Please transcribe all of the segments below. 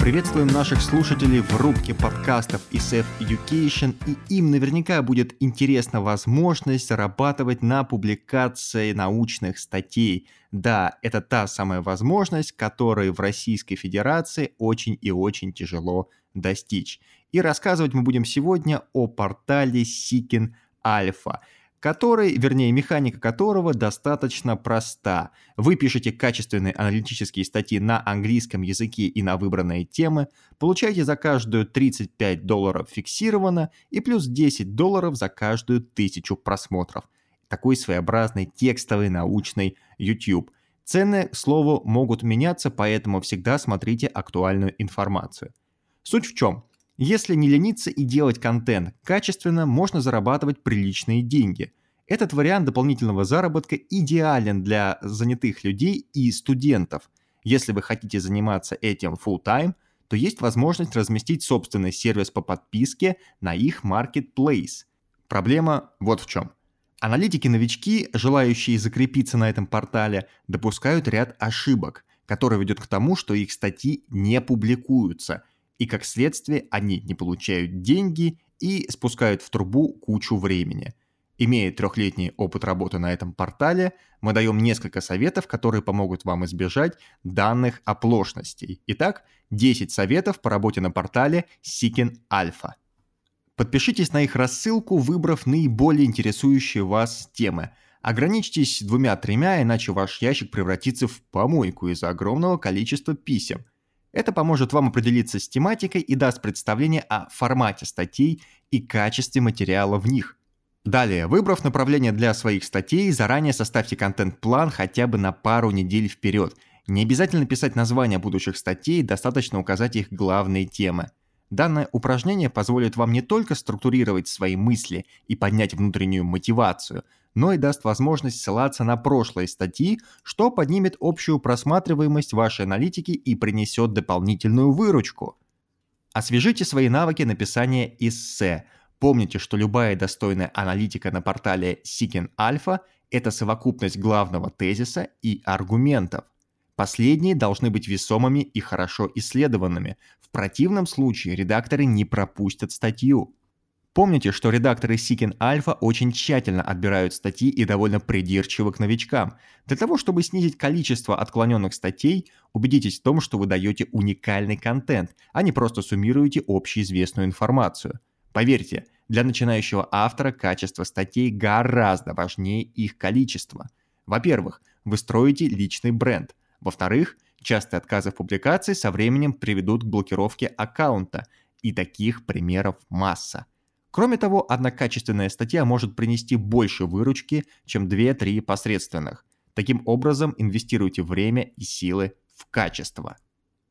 Приветствуем наших слушателей в рубке подкастов SF Education, и им наверняка будет интересна возможность зарабатывать на публикации научных статей. Да, это та самая возможность, которой в Российской Федерации очень и очень тяжело достичь. И рассказывать мы будем сегодня о портале Seeking Alpha – который, вернее, механика которого достаточно проста. Вы пишете качественные аналитические статьи на английском языке и на выбранные темы, получаете за каждую 35 долларов фиксированно и плюс 10 долларов за каждую тысячу просмотров. Такой своеобразный текстовый научный YouTube. Цены, к слову, могут меняться, поэтому всегда смотрите актуальную информацию. Суть в чем? Если не лениться и делать контент качественно, можно зарабатывать приличные деньги. Этот вариант дополнительного заработка идеален для занятых людей и студентов. Если вы хотите заниматься этим full time, то есть возможность разместить собственный сервис по подписке на их marketplace. Проблема вот в чем. Аналитики-новички, желающие закрепиться на этом портале, допускают ряд ошибок, которые ведут к тому, что их статьи не публикуются – и как следствие они не получают деньги и спускают в трубу кучу времени. Имея трехлетний опыт работы на этом портале, мы даем несколько советов, которые помогут вам избежать данных оплошностей. Итак, 10 советов по работе на портале Seeking Alpha. Подпишитесь на их рассылку, выбрав наиболее интересующие вас темы. Ограничьтесь двумя-тремя, иначе ваш ящик превратится в помойку из-за огромного количества писем – это поможет вам определиться с тематикой и даст представление о формате статей и качестве материала в них. Далее, выбрав направление для своих статей, заранее составьте контент-план хотя бы на пару недель вперед. Не обязательно писать названия будущих статей, достаточно указать их главные темы. Данное упражнение позволит вам не только структурировать свои мысли и поднять внутреннюю мотивацию, но и даст возможность ссылаться на прошлые статьи, что поднимет общую просматриваемость вашей аналитики и принесет дополнительную выручку. Освежите свои навыки написания эссе. Помните, что любая достойная аналитика на портале Seeking Alpha – это совокупность главного тезиса и аргументов. Последние должны быть весомыми и хорошо исследованными. В противном случае редакторы не пропустят статью. Помните, что редакторы Seeking Alpha очень тщательно отбирают статьи и довольно придирчивы к новичкам. Для того, чтобы снизить количество отклоненных статей, убедитесь в том, что вы даете уникальный контент, а не просто суммируете общеизвестную информацию. Поверьте, для начинающего автора качество статей гораздо важнее их количества. Во-первых, вы строите личный бренд. Во-вторых, частые отказы в публикации со временем приведут к блокировке аккаунта, и таких примеров масса. Кроме того, одна качественная статья может принести больше выручки, чем 2-3 посредственных. Таким образом, инвестируйте время и силы в качество.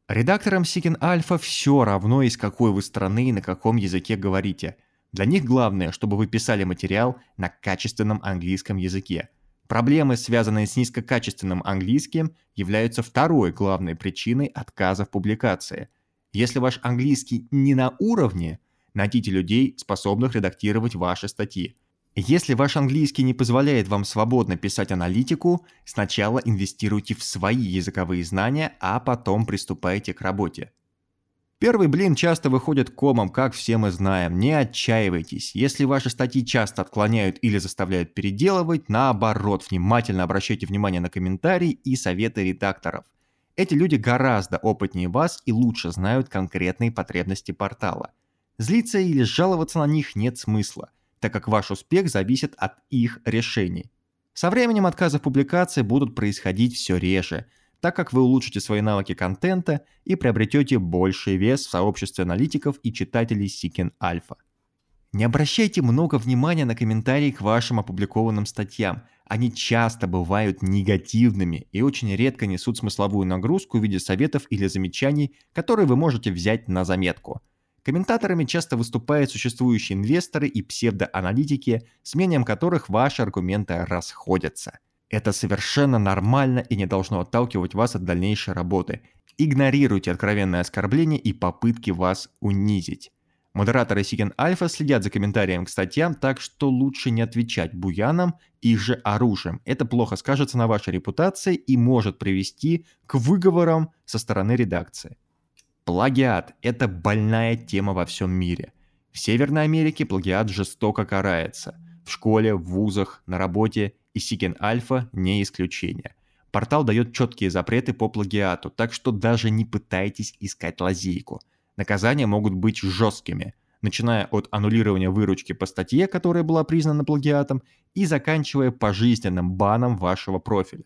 Редакторам Seeking Alpha все равно, из какой вы страны и на каком языке говорите. Для них главное, чтобы вы писали материал на качественном английском языке. Проблемы, связанные с низкокачественным английским, являются второй главной причиной отказа в публикации. Если ваш английский не на уровне, Найдите людей, способных редактировать ваши статьи. Если ваш английский не позволяет вам свободно писать аналитику, сначала инвестируйте в свои языковые знания, а потом приступайте к работе. Первый блин часто выходит комом, как все мы знаем. Не отчаивайтесь. Если ваши статьи часто отклоняют или заставляют переделывать, наоборот, внимательно обращайте внимание на комментарии и советы редакторов. Эти люди гораздо опытнее вас и лучше знают конкретные потребности портала – Злиться или жаловаться на них нет смысла, так как ваш успех зависит от их решений. Со временем отказы в публикации будут происходить все реже, так как вы улучшите свои навыки контента и приобретете больший вес в сообществе аналитиков и читателей Seeking Alpha. Не обращайте много внимания на комментарии к вашим опубликованным статьям. Они часто бывают негативными и очень редко несут смысловую нагрузку в виде советов или замечаний, которые вы можете взять на заметку – Комментаторами часто выступают существующие инвесторы и псевдоаналитики, с мнением которых ваши аргументы расходятся. Это совершенно нормально и не должно отталкивать вас от дальнейшей работы. Игнорируйте откровенные оскорбления и попытки вас унизить. Модераторы Сиген Альфа следят за комментариями к статьям, так что лучше не отвечать буянам их же оружием. Это плохо скажется на вашей репутации и может привести к выговорам со стороны редакции. Плагиат – это больная тема во всем мире. В Северной Америке плагиат жестоко карается. В школе, в вузах, на работе и Сиген Альфа не исключение. Портал дает четкие запреты по плагиату, так что даже не пытайтесь искать лазейку – Наказания могут быть жесткими, начиная от аннулирования выручки по статье, которая была признана плагиатом, и заканчивая пожизненным баном вашего профиля.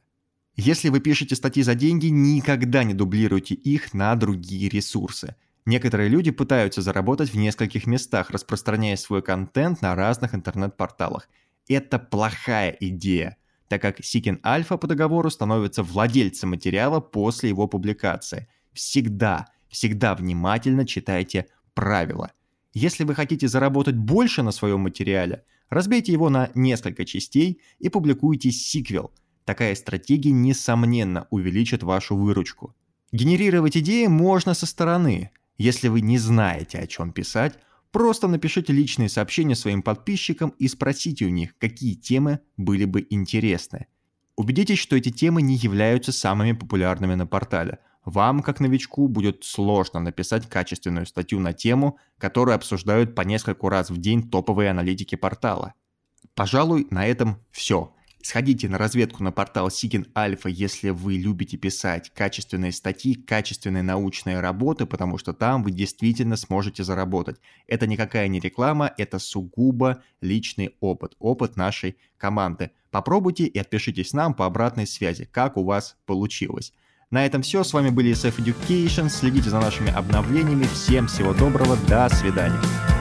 Если вы пишете статьи за деньги, никогда не дублируйте их на другие ресурсы. Некоторые люди пытаются заработать в нескольких местах, распространяя свой контент на разных интернет-порталах. Это плохая идея, так как Сикин Альфа по договору становится владельцем материала после его публикации. Всегда – всегда внимательно читайте правила. Если вы хотите заработать больше на своем материале, разбейте его на несколько частей и публикуйте сиквел. Такая стратегия, несомненно, увеличит вашу выручку. Генерировать идеи можно со стороны. Если вы не знаете, о чем писать, просто напишите личные сообщения своим подписчикам и спросите у них, какие темы были бы интересны. Убедитесь, что эти темы не являются самыми популярными на портале – вам, как новичку, будет сложно написать качественную статью на тему, которую обсуждают по нескольку раз в день топовые аналитики портала. Пожалуй, на этом все. Сходите на разведку на портал Sigin Alpha, если вы любите писать качественные статьи, качественные научные работы, потому что там вы действительно сможете заработать. Это никакая не реклама, это сугубо личный опыт, опыт нашей команды. Попробуйте и отпишитесь нам по обратной связи, как у вас получилось. На этом все. С вами были SF Education. Следите за нашими обновлениями. Всем всего доброго. До свидания.